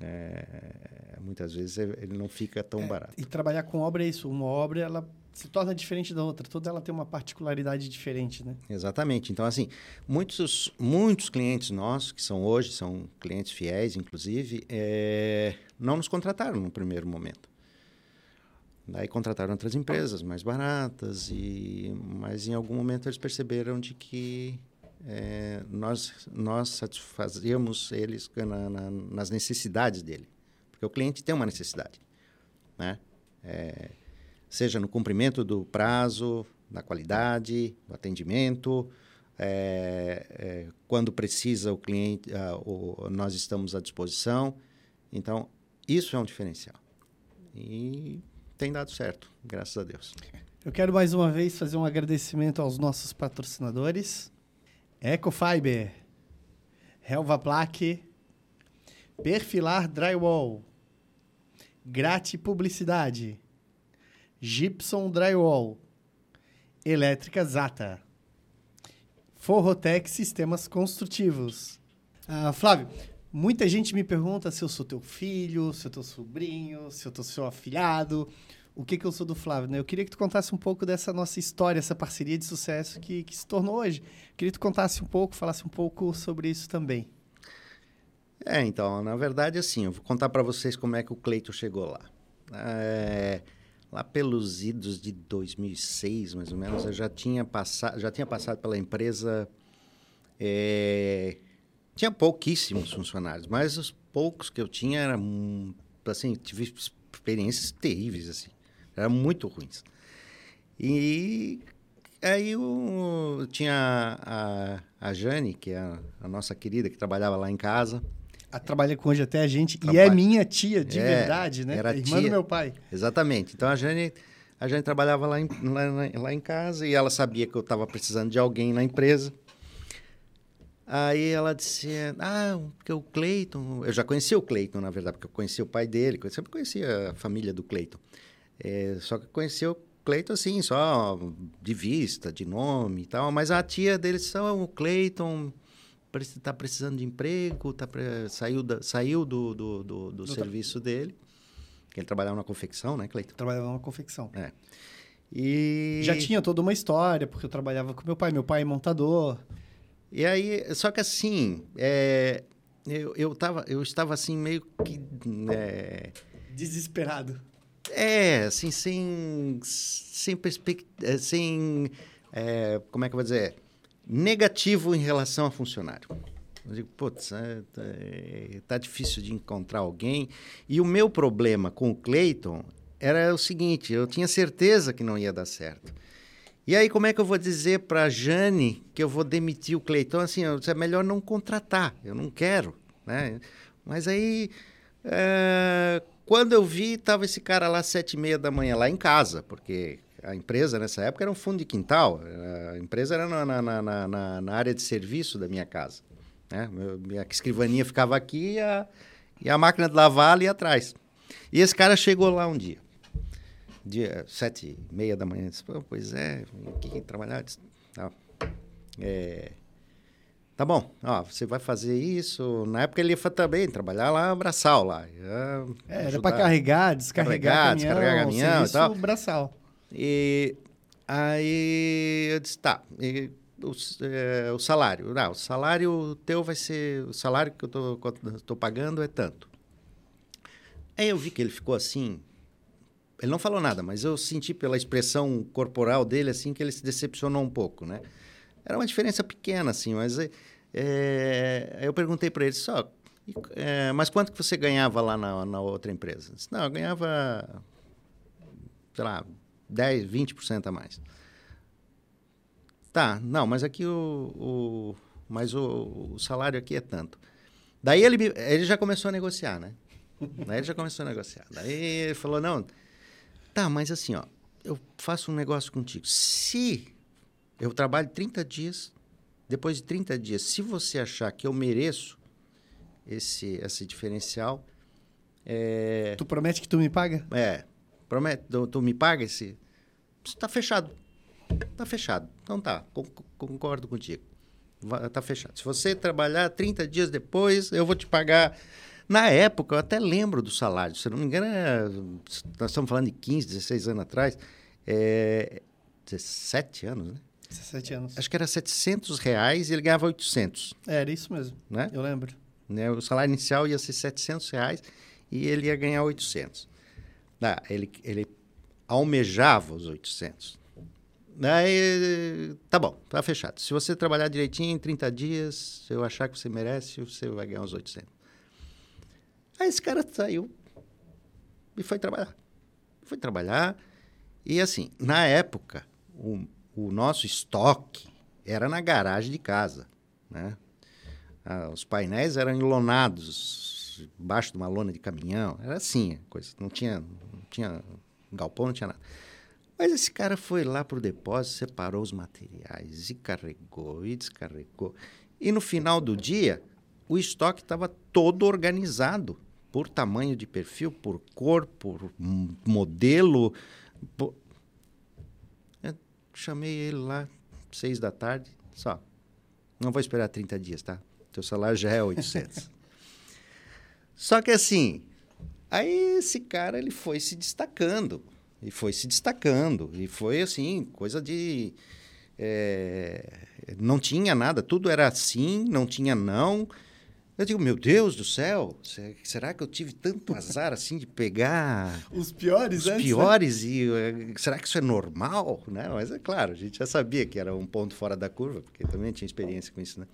é, muitas vezes ele não fica tão é, barato.
E trabalhar com obra é isso. Uma obra ela se torna diferente da outra. Toda ela tem uma particularidade diferente, né?
Exatamente. Então, assim, muitos, muitos clientes nossos, que são hoje, são clientes fiéis, inclusive, é, não nos contrataram no primeiro momento. Daí contrataram outras empresas mais baratas, e, mas em algum momento eles perceberam de que é, nós, nós satisfazíamos eles na, na, nas necessidades dele. Porque o cliente tem uma necessidade. Né? É, seja no cumprimento do prazo, da qualidade, do atendimento. É, é quando precisa o cliente, o, nós estamos à disposição. Então, isso é um diferencial. E tem dado certo, graças a Deus.
Eu quero mais uma vez fazer um agradecimento aos nossos patrocinadores. Ecofiber, Helva Plaque, Perfilar Drywall, Grate Publicidade, Gibson Drywall, Elétrica Zata, Forrotec Sistemas Construtivos. Ah, Flávio, muita gente me pergunta se eu sou teu filho, se eu teu sobrinho, se eu sou seu afilhado o que, que eu sou do Flávio, né? Eu queria que tu contasse um pouco dessa nossa história, essa parceria de sucesso que, que se tornou hoje. Eu queria que tu contasse um pouco, falasse um pouco sobre isso também.
É, então, na verdade, assim, eu vou contar para vocês como é que o Cleito chegou lá. É, lá pelos idos de 2006, mais ou menos, eu já tinha, passado, já tinha passado pela empresa... É, tinha pouquíssimos funcionários, mas os poucos que eu tinha eram, assim, tive experiências terríveis, assim. Eram muito ruins. E aí eu tinha a, a Jane, que é a, a nossa querida, que trabalhava lá em casa.
A trabalha com hoje até a gente. Trabalha. E é minha tia, de é, verdade, né?
Era
irmã tia. do meu pai.
Exatamente. Então a Jane, a Jane trabalhava lá em, lá, lá em casa e ela sabia que eu estava precisando de alguém na empresa. Aí ela disse, ah, porque o Cleiton... Eu já conhecia o Cleiton, na verdade, porque eu conhecia o pai dele, eu sempre conhecia a família do Cleiton. É, só que conhecia o Cleiton, assim, só de vista, de nome e tal. Mas a tia dele são o Cleiton está precisando de emprego, tá pre... saiu, da, saiu do, do, do, do serviço tra... dele. Ele trabalhava na confecção, né, Cleiton?
Trabalhava na confecção.
É. E...
Já tinha toda uma história, porque eu trabalhava com meu pai. Meu pai é montador.
E aí, só que assim, é, eu, eu, tava, eu estava assim meio que... É,
Desesperado.
É, assim, sem, sem perspectiva, é, sem, é, como é que eu vou dizer, negativo em relação a funcionário. Eu digo, putz, é, tá, é, tá difícil de encontrar alguém. E o meu problema com o Clayton era o seguinte, eu tinha certeza que não ia dar certo. E aí, como é que eu vou dizer para a Jane que eu vou demitir o Cleiton? Assim, é melhor não contratar, eu não quero, né? Mas aí, é, quando eu vi, estava esse cara lá às sete e meia da manhã, lá em casa, porque a empresa nessa época era um fundo de quintal, a empresa era na, na, na, na área de serviço da minha casa. Né? Minha escrivaninha ficava aqui e a, e a máquina de lavar ali atrás. E esse cara chegou lá um dia, dia sete e meia da manhã, disse, pois é, o que trabalhar? Disse, tá, é, tá bom, ó, você vai fazer isso. Na época ele ia também trabalhar lá braçal lá.
É, era para carregar, descarregar, caminhão, descarregar caminhão e tal. braçal.
E aí eu disse, tá, e, o, é, o, salário. Não, o salário teu vai ser. O salário que eu tô, tô pagando é tanto. Aí eu vi que ele ficou assim. Ele não falou nada, mas eu senti pela expressão corporal dele assim que ele se decepcionou um pouco, né? Era uma diferença pequena, assim, mas é, eu perguntei para ele só, é, mas quanto que você ganhava lá na, na outra empresa? Disse, não, eu ganhava, sei lá, 10, 20% a mais. Tá, não, mas aqui o, o mas o, o, salário aqui é tanto. Daí ele, ele já começou a negociar, né? Daí ele já começou a negociar. Daí ele falou, não, tá, mas assim, ó, eu faço um negócio contigo. Se eu trabalho 30 dias, depois de 30 dias, se você achar que eu mereço esse, esse diferencial... É...
Tu promete que tu me paga?
É, promete, tu, tu me paga esse... Está fechado. Está fechado. Então tá, concordo contigo. Está fechado. Se você trabalhar 30 dias depois, eu vou te pagar. Na época, eu até lembro do salário. Se não me engano, é... nós estamos falando de 15, 16 anos atrás. É... 17 anos, né?
17 anos.
Acho que era 700 reais e ele ganhava 800.
É, era isso mesmo. Né? Eu lembro.
Né? O salário inicial ia ser 700 reais e ele ia ganhar 800. Ah, ele, ele almejava os 800. Aí, tá bom, tá fechado. Se você trabalhar direitinho em 30 dias, se eu achar que você merece, você vai ganhar uns 800. Aí esse cara saiu e foi trabalhar. Foi trabalhar. E assim, na época, o, o nosso estoque era na garagem de casa, né? Ah, os painéis eram enlonados embaixo de uma lona de caminhão. Era assim, coisa. Não tinha, não tinha galpão, não tinha nada. Mas esse cara foi lá para o depósito, separou os materiais e carregou e descarregou. E no final do dia, o estoque estava todo organizado por tamanho de perfil, por cor, por modelo. Por... Chamei ele lá, seis da tarde, só. Não vou esperar 30 dias, tá? Teu salário já é 800. só que assim, aí esse cara ele foi se destacando. E foi se destacando. E foi assim, coisa de. É, não tinha nada, tudo era assim, não tinha não. Eu digo, meu Deus do céu, será que eu tive tanto azar assim de pegar
os piores,
os antes, né? piores né? e uh, será que isso é normal, né? Mas é claro, a gente já sabia que era um ponto fora da curva, porque também tinha experiência com isso, né?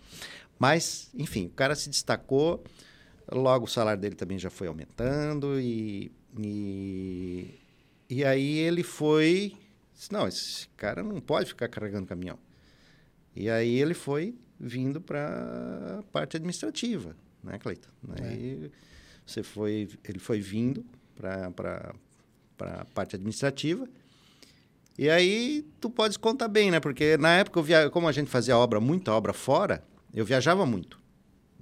Mas, enfim, o cara se destacou, logo o salário dele também já foi aumentando e, e e aí ele foi. Disse, não, esse cara não pode ficar carregando caminhão. E aí ele foi vindo para a parte administrativa, né, Cleiton? É. Aí você foi, ele foi vindo para a parte administrativa. E aí tu podes contar bem, né? Porque na época, eu via, como a gente fazia obra, muita obra fora, eu viajava muito.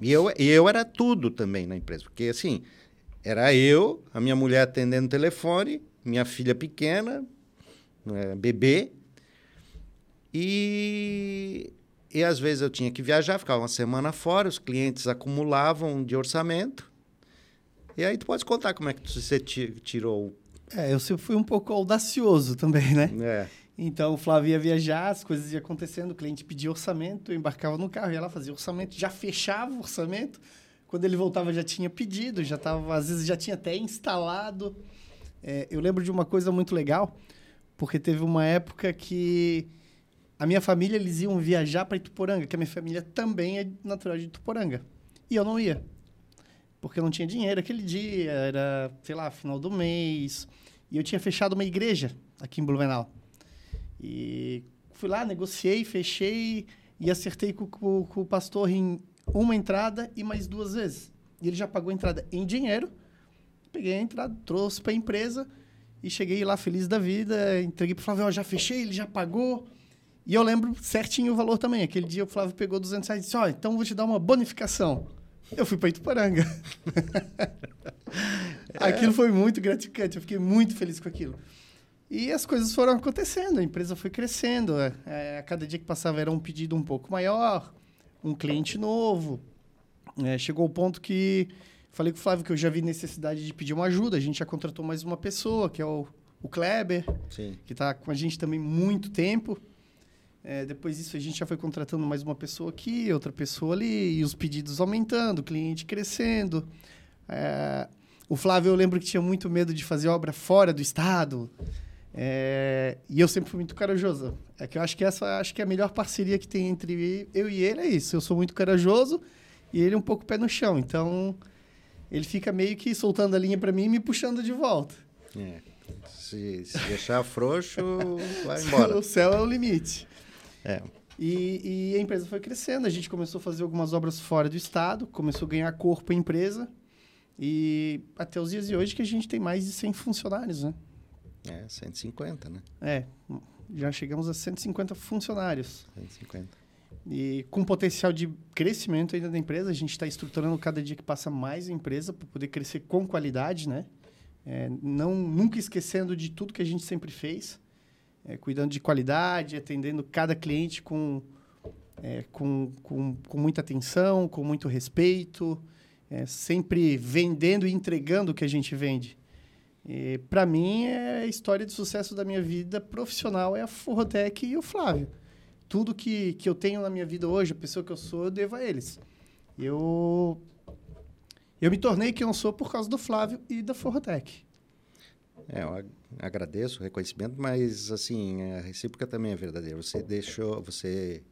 E eu, e eu era tudo também na empresa. Porque assim, era eu, a minha mulher atendendo o telefone minha filha pequena, é, bebê, e, e às vezes eu tinha que viajar, ficava uma semana fora, os clientes acumulavam de orçamento. E aí tu pode contar como é que você tirou.
É, eu fui um pouco audacioso também, né?
É.
Então o Flávio ia viajar, as coisas iam acontecendo, o cliente pedia orçamento, eu embarcava no carro, ia lá fazer orçamento, já fechava o orçamento. Quando ele voltava já tinha pedido, já estava, às vezes já tinha até instalado. É, eu lembro de uma coisa muito legal, porque teve uma época que a minha família eles iam viajar para Ituporanga, que a minha família também é natural de Ituporanga. E eu não ia. Porque eu não tinha dinheiro aquele dia, era, sei lá, final do mês. E eu tinha fechado uma igreja aqui em Blumenau. E fui lá, negociei, fechei e acertei com, com, com o pastor em uma entrada e mais duas vezes. E ele já pagou a entrada em dinheiro Peguei a entrada, trouxe para a empresa e cheguei lá feliz da vida. Entreguei para o Flávio, já fechei, ele já pagou. E eu lembro certinho o valor também. Aquele dia o Flávio pegou 200 reais e disse, ó, então vou te dar uma bonificação. Eu fui para Ituporanga. aquilo foi muito gratificante, eu fiquei muito feliz com aquilo. E as coisas foram acontecendo, a empresa foi crescendo. É, é, a cada dia que passava era um pedido um pouco maior, um cliente novo. É, chegou o ponto que falei com o Flávio que eu já vi necessidade de pedir uma ajuda. A gente já contratou mais uma pessoa, que é o, o Kleber,
Sim.
que está com a gente também muito tempo. É, depois disso, a gente já foi contratando mais uma pessoa aqui, outra pessoa ali, e os pedidos aumentando, o cliente crescendo. É, o Flávio, eu lembro que tinha muito medo de fazer obra fora do estado. É, e eu sempre fui muito corajoso. É que eu acho que essa acho que é a melhor parceria que tem entre eu e ele é isso. Eu sou muito corajoso e ele um pouco pé no chão. Então, ele fica meio que soltando a linha para mim e me puxando de volta.
É. Se, se deixar frouxo, vai embora.
o céu é o limite.
É.
E, e, a empresa foi crescendo. A gente começou a fazer algumas obras fora do estado, começou a ganhar corpo a empresa. E até os dias de hoje que a gente tem mais de 100 funcionários, né?
É, 150, né?
É, já chegamos a 150 funcionários.
150.
E com potencial de crescimento ainda da empresa, a gente está estruturando cada dia que passa mais a empresa para poder crescer com qualidade, né? É, não, nunca esquecendo de tudo que a gente sempre fez, é, cuidando de qualidade, atendendo cada cliente com, é, com, com, com muita atenção, com muito respeito, é, sempre vendendo e entregando o que a gente vende. Para mim, é a história de sucesso da minha vida profissional é a Forrotec e o Flávio. Tudo que, que eu tenho na minha vida hoje, a pessoa que eu sou, eu devo a eles. Eu, eu me tornei quem eu sou por causa do Flávio e da Forrotec.
É, eu agradeço o reconhecimento, mas assim, a recíproca também é verdadeira. Você deixou, você,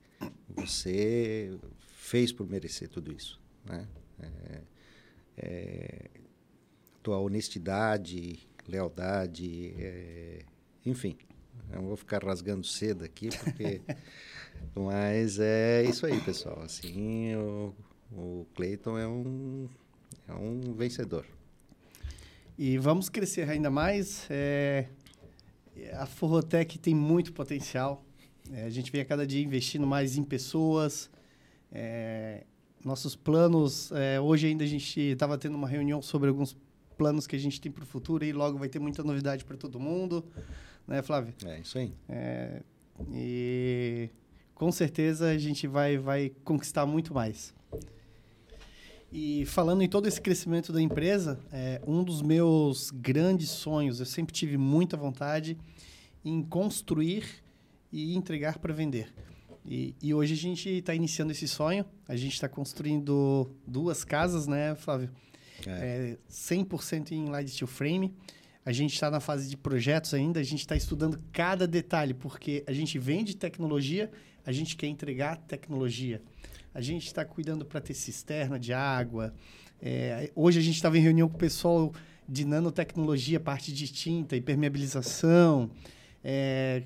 você fez por merecer tudo isso, né? É, é, tua honestidade, lealdade, é, enfim. Eu não vou ficar rasgando cedo aqui, porque. mas é isso aí, pessoal. Assim, o, o Cleiton é um, é um vencedor.
E vamos crescer ainda mais. É, a Forrotec tem muito potencial. É, a gente vem a cada dia investindo mais em pessoas. É, nossos planos. É, hoje ainda a gente estava tendo uma reunião sobre alguns planos que a gente tem para o futuro e logo vai ter muita novidade para todo mundo, né, Flávio?
É isso aí.
É, e com certeza a gente vai, vai conquistar muito mais. E falando em todo esse crescimento da empresa, é, um dos meus grandes sonhos, eu sempre tive muita vontade em construir e entregar para vender. E, e, hoje a gente está iniciando esse sonho. A gente está construindo duas casas, né, Flávio? É. É 100% em light steel frame. A gente está na fase de projetos ainda, a gente está estudando cada detalhe, porque a gente vende tecnologia, a gente quer entregar tecnologia. A gente está cuidando para ter cisterna de água. É, hoje a gente estava em reunião com o pessoal de nanotecnologia, parte de tinta, impermeabilização, é,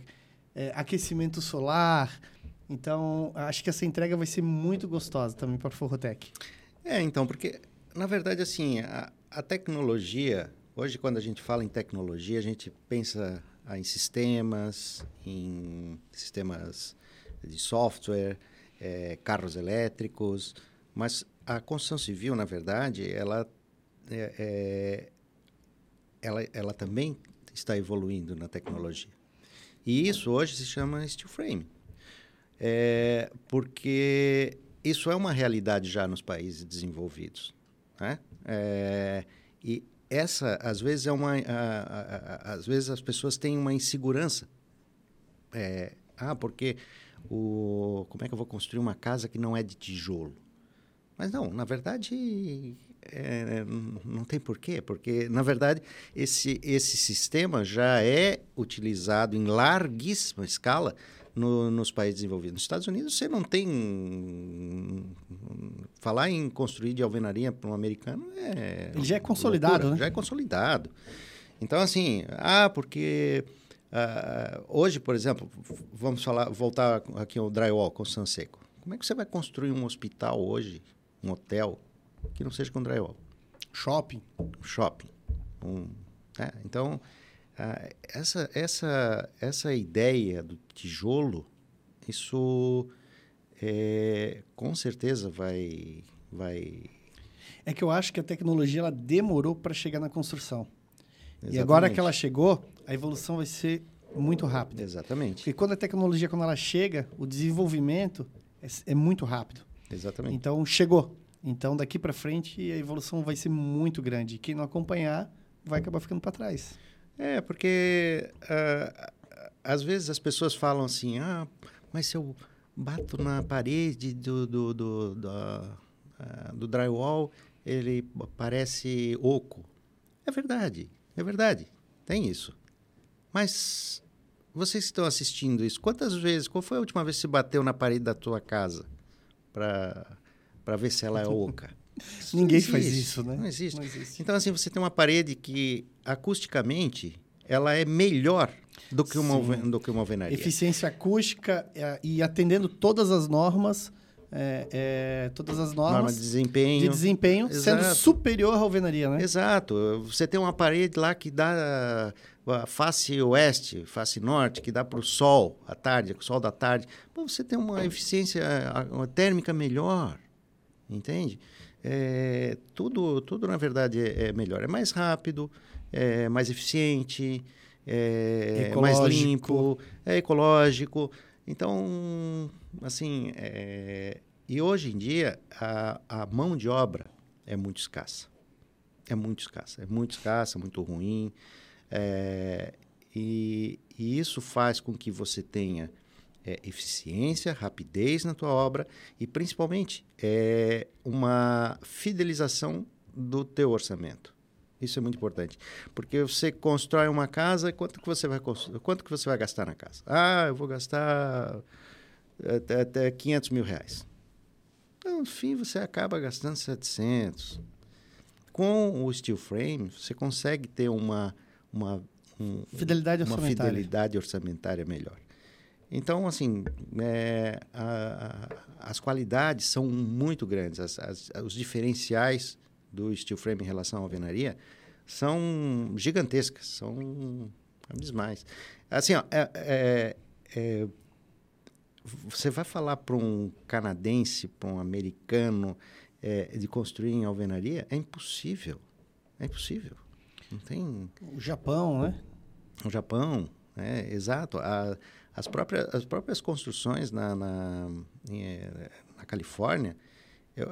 é, aquecimento solar. Então, acho que essa entrega vai ser muito gostosa também para a Forrotec.
É, então, porque na verdade, assim, a, a, tecnologia, hoje quando a gente fala em tecnologia, a gente pensa em sistemas, em sistemas de software, é, carros elétricos, mas a construção civil, na verdade, ela, é, é, ela, ela também está evoluindo na tecnologia. E isso hoje se chama steel frame. É, porque isso é uma realidade já nos países desenvolvidos. Né? É, e essa, às vezes, é uma. A, a, a, às vezes as pessoas têm uma insegurança. É, ah, porque o, como é que eu vou construir uma casa que não é de tijolo? Mas não, na verdade, é, não tem porquê, porque, na verdade, esse, esse sistema já é utilizado em larguíssima escala no, nos países desenvolvidos. Nos Estados Unidos, você não tem. Falar em construir de alvenaria para um americano é.
Ele já é consolidado, loucura, né?
Já é consolidado. Então, assim, ah, porque. Uh, hoje, por exemplo, vamos falar, voltar aqui ao drywall, construção seco. Como é que você vai construir um hospital hoje, um hotel, que não seja com drywall?
Shopping.
Shopping. Um, né? Então, ah, essa, essa, essa ideia do tijolo, isso é, com certeza vai, vai
É que eu acho que a tecnologia ela demorou para chegar na construção.
Exatamente.
E agora que ela chegou, a evolução vai ser muito rápida.
Exatamente.
Porque quando a tecnologia, quando ela chega, o desenvolvimento é, é muito rápido.
Exatamente.
Então, chegou. Então, daqui para frente, a evolução vai ser muito grande. Quem não acompanhar vai acabar ficando para trás.
É, porque uh, às vezes as pessoas falam assim, ah, mas se eu bato na parede do, do, do, do, uh, do drywall, ele parece oco. É verdade, é verdade, tem isso. Mas vocês que estão assistindo isso, quantas vezes, qual foi a última vez que você bateu na parede da tua casa para ver se ela é oca?
Ninguém faz isso, né?
Não existe.
Não existe.
Então, assim, você tem uma parede que, acusticamente, ela é melhor do que uma, do que uma alvenaria.
Eficiência acústica é, e atendendo todas as normas, é, é, todas as normas
Norma de desempenho,
de desempenho sendo superior à alvenaria, né?
Exato. Você tem uma parede lá que dá a face oeste, face norte, que dá para o sol à tarde, o sol da tarde. Você tem uma eficiência térmica melhor, entende? É, tudo, tudo, na verdade, é, é, melhor. É mais rápido, é mais eficiente, é mais limpo, é ecológico. Então, assim, é... e hoje em dia, a, a mão de obra é muito escassa. É muito escassa. É muito escassa, muito ruim. É, e, e, isso faz com que você tenha é, eficiência, rapidez na tua obra e, principalmente, é, uma fidelização do teu orçamento. Isso é muito importante, porque você constrói uma casa, quanto que você vai quanto que você vai gastar na casa? Ah, eu vou gastar até, até 500 mil reais. Então, no fim, você acaba gastando 700. Com o steel frame, você consegue ter uma uma, um,
fidelidade,
uma
orçamentária.
fidelidade orçamentária melhor. Então, assim, é, a, a, as qualidades são muito grandes, as, as, os diferenciais do steel frame em relação à alvenaria são gigantescas, são demais. Assim, ó, é, é, é, você vai falar para um canadense, para um americano, é, de construir em alvenaria, é impossível. É impossível. Não tem.
O Japão, né?
O Japão, é, exato. A, as, próprias, as próprias construções na, na, eh, na Califórnia, eu,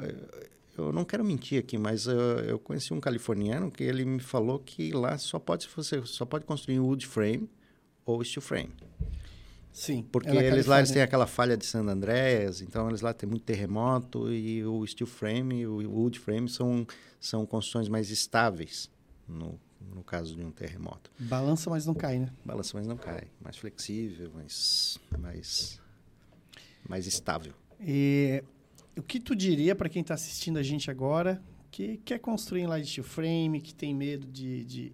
eu não quero mentir aqui, mas eu, eu, conheci um californiano que ele me falou que lá só pode você só pode construir wood frame ou steel frame.
Sim.
Porque é eles lá eles têm aquela falha de San Andreas, então eles lá têm muito terremoto e o steel frame e o wood frame são são construções mais estáveis no no caso de um terremoto.
Balança, mas não cai, né?
Balança, mas não cai. Mais flexível, mais, mais, mais estável.
E o que tu diria para quem está assistindo a gente agora, que quer construir em light frame, que tem medo de, de,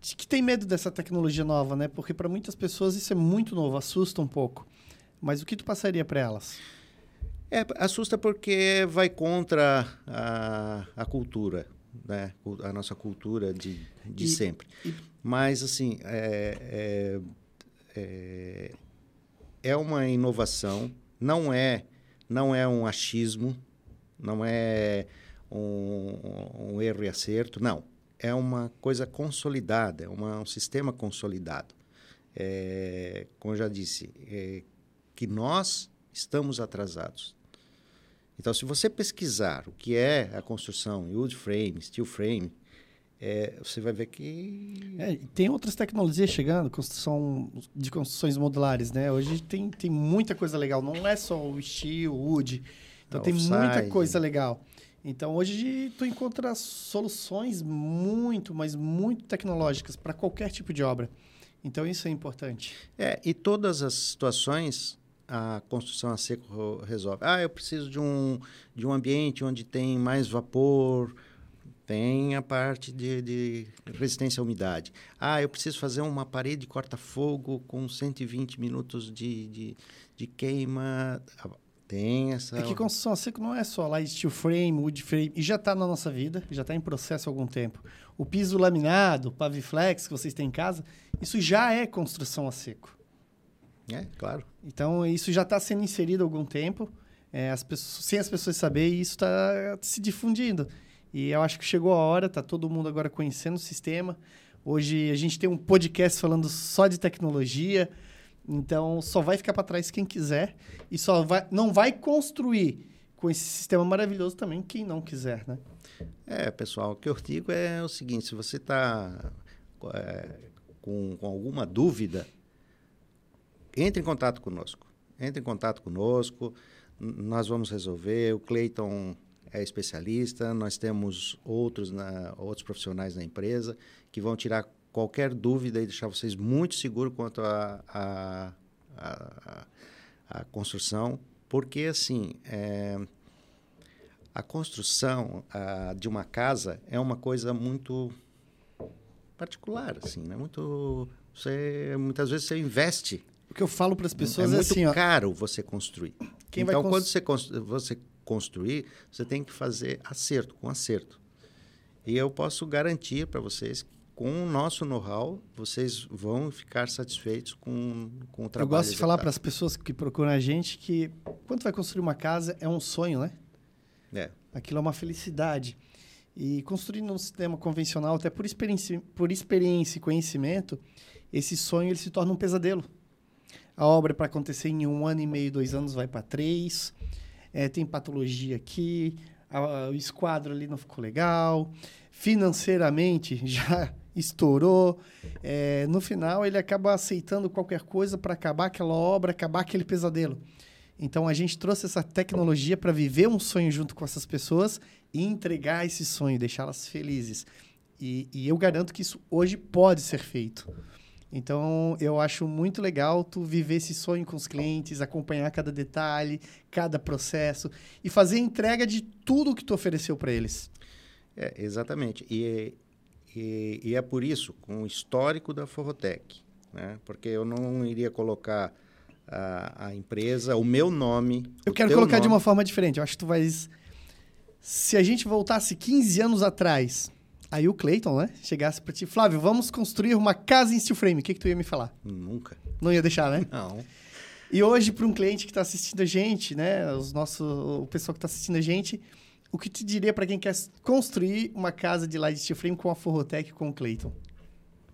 de, que tem medo dessa tecnologia nova, né? Porque para muitas pessoas isso é muito novo, assusta um pouco. Mas o que tu passaria para elas?
É, assusta porque vai contra a, a cultura né? a nossa cultura de, de e, sempre. E... Mas, assim, é, é, é, é, uma inovação, não é, não é um achismo, não é um, um erro e acerto, não. É uma coisa consolidada, é uma, um sistema consolidado. É, como eu já disse, é, que nós estamos atrasados. Então, se você pesquisar o que é a construção wood frame, steel frame, é, você vai ver que
é, tem outras tecnologias chegando, construção de construções modulares, né? Hoje tem, tem muita coisa legal, não é só o steel, wood. Então tem muita coisa legal. Então hoje tu encontra soluções muito, mas muito tecnológicas para qualquer tipo de obra. Então isso é importante.
É, e todas as situações a construção a seco resolve. Ah, eu preciso de um, de um ambiente onde tem mais vapor, tem a parte de, de resistência à umidade. Ah, eu preciso fazer uma parede corta-fogo com 120 minutos de, de, de queima. Tem essa.
É que construção a seco não é só lá steel frame, wood frame, e já está na nossa vida, já está em processo há algum tempo. O piso laminado, paviflex que vocês têm em casa, isso já é construção a seco.
É, claro.
Então, isso já está sendo inserido há algum tempo. é, as pessoas, sem as pessoas saberem, isso está se difundindo. E eu acho que chegou a hora, tá todo mundo agora conhecendo o sistema. Hoje a gente tem um podcast falando só de tecnologia, então só vai ficar para trás quem quiser e só vai, não vai construir com esse sistema maravilhoso também quem não quiser, né?
É, pessoal, o que eu digo é o seguinte: se você está é, com, com alguma dúvida, entre em contato conosco. Entre em contato conosco, nós vamos resolver. O Cleiton é especialista, nós temos outros, na, outros profissionais na empresa que vão tirar qualquer dúvida e deixar vocês muito seguros quanto à a, a, a, a, construção, porque assim é, a construção a, de uma casa é uma coisa muito particular, assim, né? Muito você muitas vezes você investe.
O que eu falo para as pessoas é,
é muito
assim, ó,
caro você construir.
Quem
então,
vai
quando você, você construir, você tem que fazer acerto, com acerto. E eu posso garantir para vocês que com o nosso know-how, vocês vão ficar satisfeitos com, com o trabalho.
Eu gosto de falar para as pessoas que procuram a gente que quando vai construir uma casa é um sonho, né?
É.
Aquilo é uma felicidade. E construindo um sistema convencional, até por experiência, por experiência e conhecimento, esse sonho ele se torna um pesadelo. A obra, para acontecer em um ano e meio, dois anos, vai para três. É, tem patologia aqui, a, o esquadro ali não ficou legal. Financeiramente, já estourou. É, no final, ele acaba aceitando qualquer coisa para acabar aquela obra, acabar aquele pesadelo. Então, a gente trouxe essa tecnologia para viver um sonho junto com essas pessoas e entregar esse sonho, deixá-las felizes. E, e, eu garanto que isso hoje pode ser feito. Então, eu acho muito legal tu viver esse sonho com os clientes, acompanhar cada detalhe, cada processo e fazer entrega de tudo que tu ofereceu para eles.
É, exatamente. E e, e, é por isso, com o histórico da Forrotec, né? porque eu não iria colocar a, a empresa, o meu nome.
Eu quero colocar nome... de uma forma diferente. Eu acho que tu vais. Se a gente voltasse 15 anos atrás, aí o Clayton, né? Chegasse para ti, Flávio, vamos construir uma casa em steel frame. O que, que tu ia me falar?
Nunca.
Não ia deixar, né?
Não.
E hoje, para um cliente que está assistindo a gente, né? Os nossos, o pessoal que está assistindo a gente, o que te diria para quem quer construir uma casa de light steel frame com a Forrotec com o Clayton?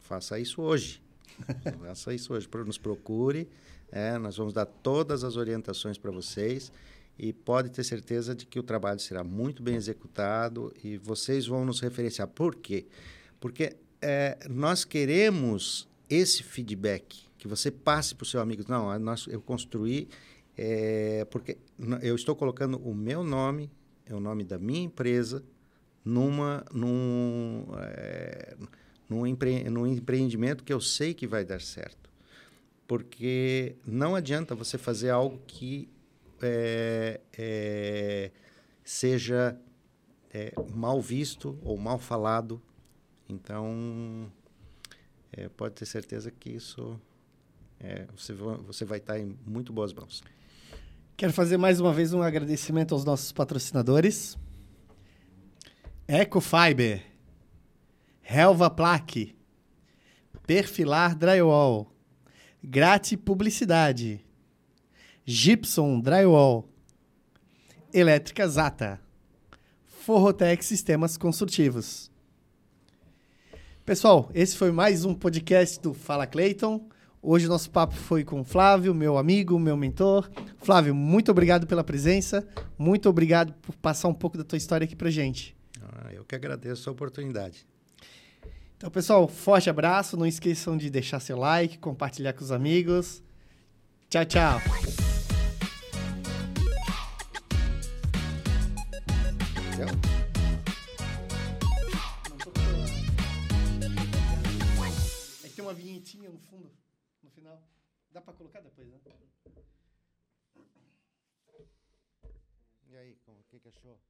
Faça isso hoje. Faça isso hoje. Nos procure. É, nós vamos dar todas as orientações para vocês e pode ter certeza de que o trabalho será muito bem executado e vocês vão nos referenciar. Por quê? Porque é, nós queremos esse feedback, que você passe para o seu amigo. Não, nós, eu construí, é, porque eu estou colocando o meu nome é o nome da minha empresa numa, num, é, num, empre, num empreendimento que eu sei que vai dar certo. Porque não adianta você fazer algo que é, é, seja é, mal visto ou mal falado. Então, é, pode ter certeza que isso é, você, você vai estar em muito boas mãos.
Quero fazer mais uma vez um agradecimento aos nossos patrocinadores. Ecofiber, Helva Plaque, Perfilar Drywall, Grate Publicidade, Gibson Drywall, Elétrica Zata, Forrotec Sistemas Construtivos. Pessoal, esse foi mais um podcast do Fala Clayton. Hoje o nosso papo foi com o Flávio, meu amigo, meu mentor. Flávio, muito obrigado pela presença. Muito obrigado por passar um pouco da tua história aqui pra gente.
Ah, eu que agradeço a oportunidade.
Então, pessoal, forte abraço. Não esqueçam de deixar seu like, compartilhar com os amigos. Tchau, tchau. Tchau. É que tem uma vinhetinha no fundo no final. Dá para colocar depois, né?
E aí, o que, que achou?